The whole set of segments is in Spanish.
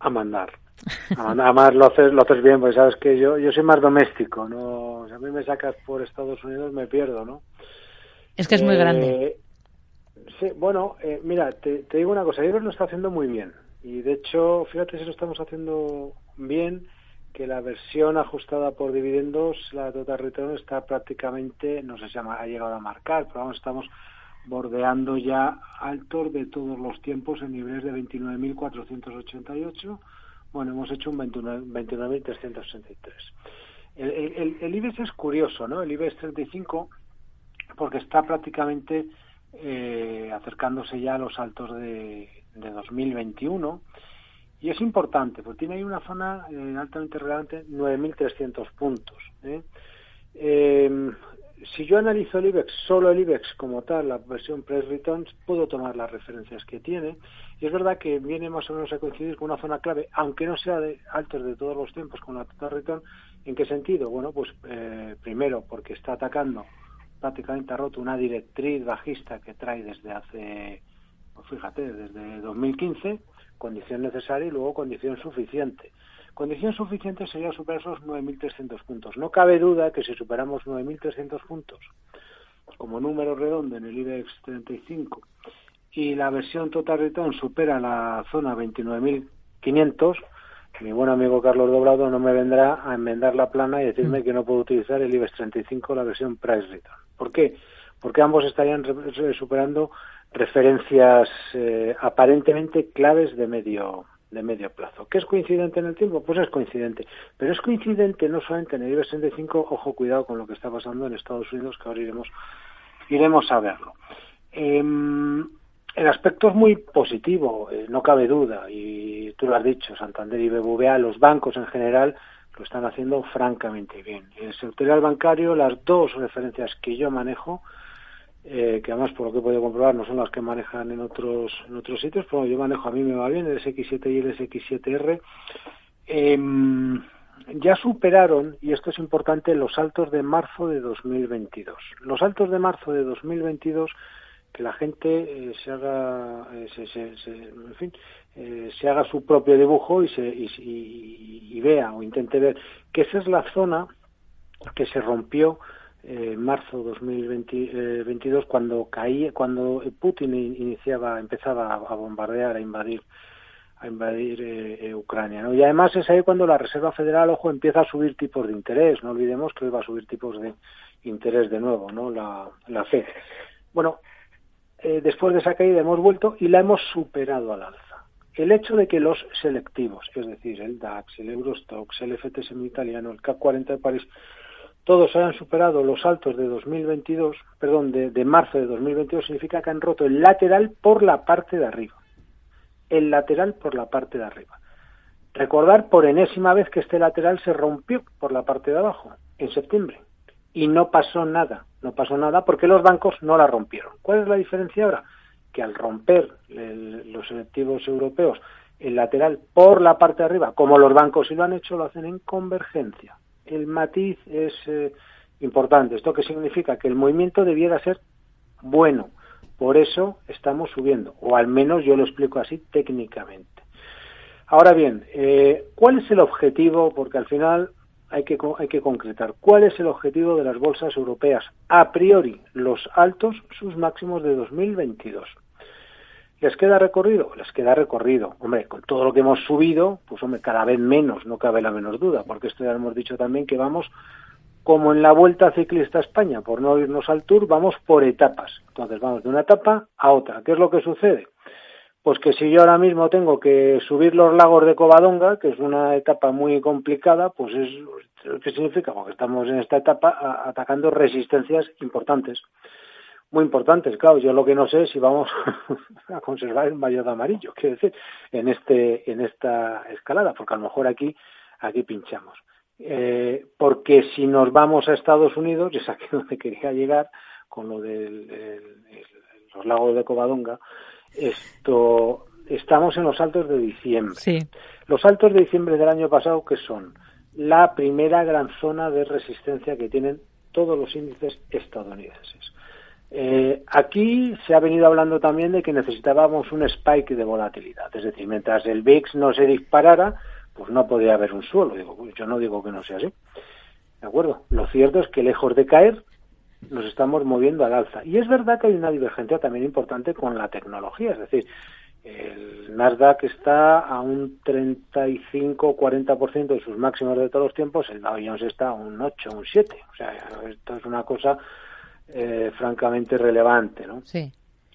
a mandar. Además lo haces, lo haces bien, porque sabes que yo, yo soy más doméstico, ¿no? Si a mí me sacas por Estados Unidos me pierdo, ¿no? Es que es muy grande. Eh, sí, bueno, eh, mira, te, digo una cosa, Ibex lo está haciendo muy bien. Y de hecho, fíjate si lo estamos haciendo bien, que la versión ajustada por dividendos, la total return está prácticamente, no sé si ha llegado a marcar, pero vamos, estamos bordeando ya altos de todos los tiempos en niveles de 29.488 bueno, hemos hecho un 29.363. El, el, el, IBEX es curioso, ¿no? El IBEX 35, porque está prácticamente eh, acercándose ya a los altos de, de 2021. Y es importante, porque tiene ahí una zona eh, altamente relevante, 9.300 puntos. ¿eh? Eh, si yo analizo el IBEX, solo el IBEX como tal, la versión Press Returns, puedo tomar las referencias que tiene. Y es verdad que viene más o menos a coincidir con una zona clave, aunque no sea de altos de todos los tiempos con la Total Return. ¿En qué sentido? Bueno, pues eh, primero porque está atacando, prácticamente ha roto una directriz bajista que trae desde hace, pues fíjate, desde 2015, condición necesaria y luego condición suficiente. Condición suficiente sería superar esos 9.300 puntos. No cabe duda que si superamos 9.300 puntos como número redondo en el IBEX 35 y la versión Total Return supera la zona 29.500, mi buen amigo Carlos Doblado no me vendrá a enmendar la plana y decirme mm. que no puedo utilizar el IBEX 35, la versión Price Return. ¿Por qué? Porque ambos estarían superando referencias eh, aparentemente claves de medio de medio plazo. ¿Qué es coincidente en el tiempo? Pues es coincidente. Pero es coincidente no solamente en el IBEX 65, ojo, cuidado con lo que está pasando en Estados Unidos, que ahora iremos, iremos a verlo. Em, el aspecto es muy positivo, eh, no cabe duda, y tú lo has dicho, Santander y BBVA, los bancos en general lo están haciendo francamente bien. El sectorial bancario, las dos referencias que yo manejo, eh, que además por lo que he podido comprobar no son las que manejan en otros en otros sitios, pero yo manejo, a mí me va bien el SX7 y el SX7R. Em, ya superaron, y esto es importante, los altos de marzo de 2022. Los altos de marzo de 2022 que la gente eh, se haga eh, fin se haga su propio dibujo y, se, y, vea o intente ver que esa es la zona que se rompió eh, marzo 2022 cuando caía cuando Putin iniciaba empezaba a bombardear a invadir a invadir eh, eh, Ucrania ¿no? y además es ahí cuando la Reserva Federal ojo empieza a subir tipos de interés. No olvidemos que hoy va a subir tipos de interés de nuevo no la, la Fed. Bueno después de esa caída hemos vuelto y la hemos superado al alza. El hecho de que los selectivos es decir el DAX el Eurostox el FTSE italiano el CAC 40 de París todos hayan superado los altos de 2022, perdón, de, de, marzo de 2022, significa que han roto el lateral por la parte de arriba. El lateral por la parte de arriba. Recordar por enésima vez que este lateral se rompió por la parte de abajo, en septiembre. Y no pasó nada, no pasó nada porque los bancos no la rompieron. ¿Cuál es la diferencia ahora? Que al romper los selectivos europeos el lateral por la parte de arriba, como los bancos sí lo han hecho, lo hacen en convergencia el matiz es eh, importante. ¿Esto qué significa? Que el movimiento debiera ser bueno. Por eso estamos subiendo, o al menos yo lo explico así técnicamente. Ahora bien, eh, ¿cuál es el objetivo? Porque al final hay que, hay que concretar. ¿Cuál es el objetivo de las bolsas europeas? A priori, los altos, sus máximos de 2022. ¿Les queda recorrido? Les queda recorrido. Hombre, con todo lo que hemos subido, pues hombre, cada vez menos, no cabe la menor duda, porque esto ya hemos dicho también que vamos como en la Vuelta Ciclista a España, por no irnos al Tour, vamos por etapas. Entonces vamos de una etapa a otra. ¿Qué es lo que sucede? Pues que si yo ahora mismo tengo que subir los lagos de Covadonga, que es una etapa muy complicada, pues es ¿qué significa? Porque estamos en esta etapa atacando resistencias importantes muy importantes. Claro, yo lo que no sé es si vamos a conservar el mayor de amarillo, quiero decir, en este en esta escalada, porque a lo mejor aquí aquí pinchamos. Eh, porque si nos vamos a Estados Unidos, es aquí donde quería llegar con lo de los lagos de Covadonga, esto estamos en los altos de diciembre. Sí. Los altos de diciembre del año pasado que son la primera gran zona de resistencia que tienen todos los índices estadounidenses Eh, aquí se ha venido hablando también de que necesitábamos un spike de volatilidad, es decir, mientras el VIX no se disparara, pues no podía haber un suelo. Digo, pues yo no digo que no sea así. ¿De acuerdo? Lo cierto es que lejos de caer, nos estamos moviendo al alza. Y es verdad que hay una divergencia también importante con la tecnología, es decir, el Nasdaq está a un 35-40% de sus máximos de todos los tiempos, el Dow Jones está a un 8, un 7. O sea, esto es una cosa eh, francamente relevante, ¿no? Sí.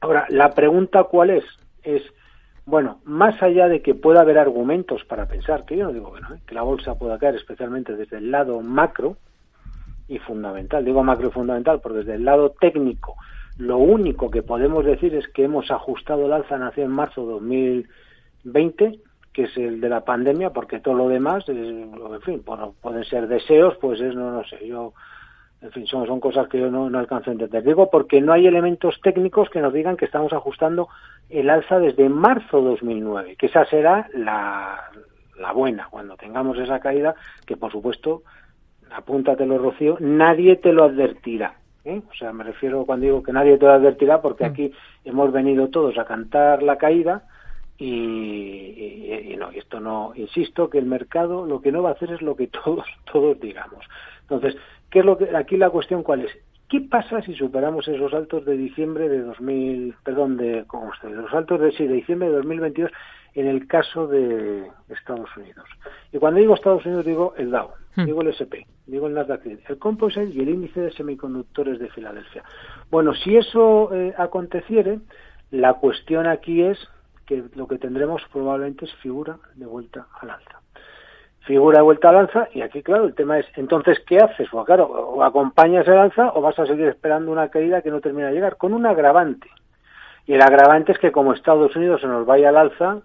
Ahora, la pregunta cuál es es bueno, más allá de que pueda haber argumentos para pensar, que yo no digo que no, ¿eh? que la bolsa pueda caer, especialmente desde el lado macro y fundamental, digo macro y fundamental, porque desde el lado técnico, lo único que podemos decir es que hemos ajustado el alza nació en marzo de 2020, que es el de la pandemia, porque todo lo demás, en fin, bueno, pueden ser deseos, pues es, no, no sé, yo en fin, son, son cosas que yo no, no alcanzo a entender. Digo porque no hay elementos técnicos que nos digan que estamos ajustando el alza desde marzo de 2009, que esa será la, la buena, cuando tengamos esa caída, que por supuesto, apúntatelo, Rocío, nadie te lo advertirá. ¿eh? O sea, me refiero cuando digo que nadie te lo advertirá, porque mm. aquí hemos venido todos a cantar la caída, y, y, no, esto no, insisto que el mercado lo que no va a hacer es lo que todos, todos digamos. Entonces, ¿Qué es lo que aquí la cuestión cuál es? ¿Qué pasa si superamos esos altos de diciembre de 2000, perdón, de ¿cómo usted, los altos de sí, de diciembre de 2022 en el caso de Estados Unidos? Y cuando digo Estados Unidos digo el Dow, hmm. digo el SP, digo el Nasdaq, el Composite y el índice de semiconductores de Filadelfia. Bueno, si eso eh, aconteciere, la cuestión aquí es que lo que tendremos probablemente es figura de vuelta al alza. Figura de vuelta al alza y aquí claro el tema es entonces qué haces pues claro o acompañas el alza o vas a seguir esperando una caída que no termina de llegar con un agravante. Y el agravante es que como Estados Unidos se nos vaya al alza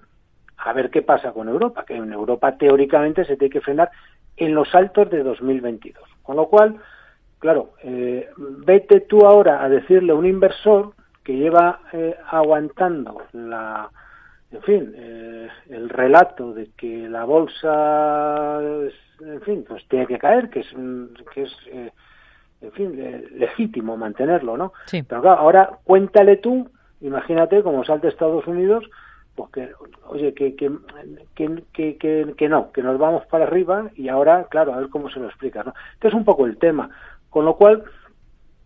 a ver qué pasa con Europa que en Europa teóricamente se tiene que frenar en los altos de 2022 con lo cual claro eh, vete tú ahora a decirle a un inversor que lleva eh, aguantando la en fin, eh, el relato de que la bolsa, en fin, pues tiene que caer, que es, que es eh, en fin, legítimo mantenerlo, ¿no? Pero claro, ahora cuéntale tú, imagínate como salte Estados Unidos, pues que, oye, que, que, que, que, que, no, que nos vamos para arriba y ahora, claro, a ver cómo se lo explica, ¿no? Este es un poco el tema. Con lo cual,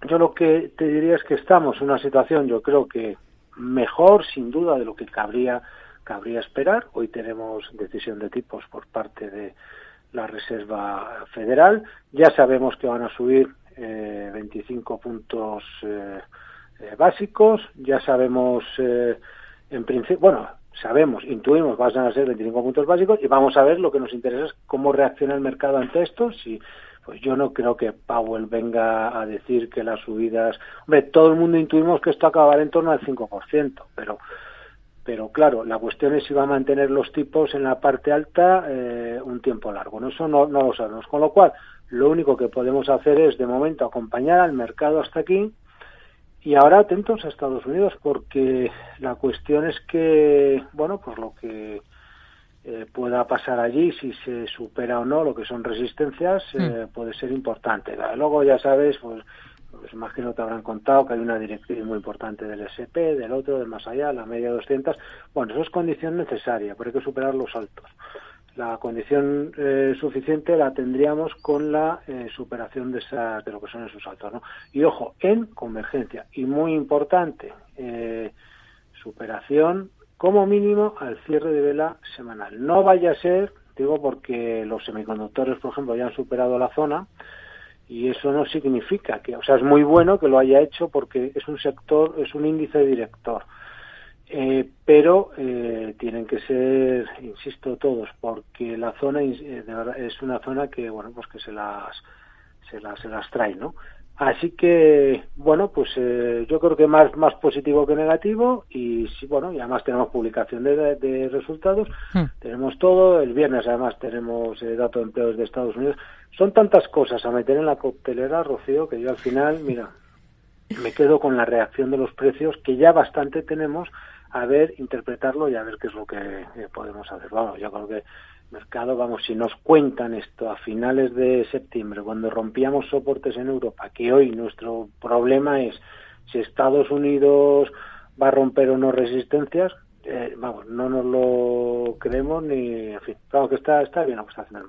yo lo que te diría es que estamos en una situación, yo creo que mejor, sin duda, de lo que cabría, cabría esperar. Hoy tenemos decisión de tipos por parte de la Reserva Federal. Ya sabemos que van a subir eh, 25 puntos eh, eh, básicos. Ya sabemos, eh, en principio, bueno, sabemos, intuimos, van a ser 25 puntos básicos y vamos a ver lo que nos interesa es cómo reacciona el mercado ante esto. Si pues yo no creo que Powell venga a decir que las subidas, hombre, todo el mundo intuimos que esto acabará en torno al 5%, pero pero claro, la cuestión es si va a mantener los tipos en la parte alta eh, un tiempo largo. ¿no? Eso no, no lo sabemos. Con lo cual, lo único que podemos hacer es, de momento, acompañar al mercado hasta aquí y ahora atentos a Estados Unidos porque la cuestión es que, bueno, pues lo que eh, pueda pasar allí, si se supera o no lo que son resistencias, eh, hmm. puede ser importante. Luego ya sabes, pues, pues imagino te habrán contado que hay una directriz muy importante del SP, del otro, del más allá, la media 200. Bueno, eso es condición necesaria, pero hay que superar los altos. La condición eh, suficiente la tendríamos con la superación de, esa, de lo que son esos altos. ¿no? Y ojo, en convergencia. Y muy importante, superación como mínimo al cierre de vela semanal. No vaya a ser, digo porque los semiconductores, por ejemplo, ya han superado la zona y eso no significa que, o sea, es muy bueno que lo haya hecho porque es un sector, es un índice director. Eh, pero eh, tienen que ser, insisto, todos, porque la zona eh, de verdad, es una zona que, bueno, pues que se las, se las, se las trae, ¿no? Así que, bueno, pues eh, yo creo que más, más positivo que negativo y sí, bueno, y además tenemos publicación de, resultados, hmm. tenemos todo, el viernes además tenemos eh, datos de empleos de Estados Unidos. Son tantas cosas a meter en la coctelera, Rocío, que yo al final, mira, me quedo con la reacción de los precios que ya bastante tenemos a ver, interpretarlo y a ver qué es lo que eh, podemos hacer. Bueno, yo creo que mercado, vamos, si nos cuentan esto a finales de septiembre, cuando rompíamos soportes en Europa, que hoy nuestro problema es Si Estados Unidos va a romper o no resistencias, eh, vamos, no nos lo creemos ni, en fin, claro que está, está bien lo que está haciendo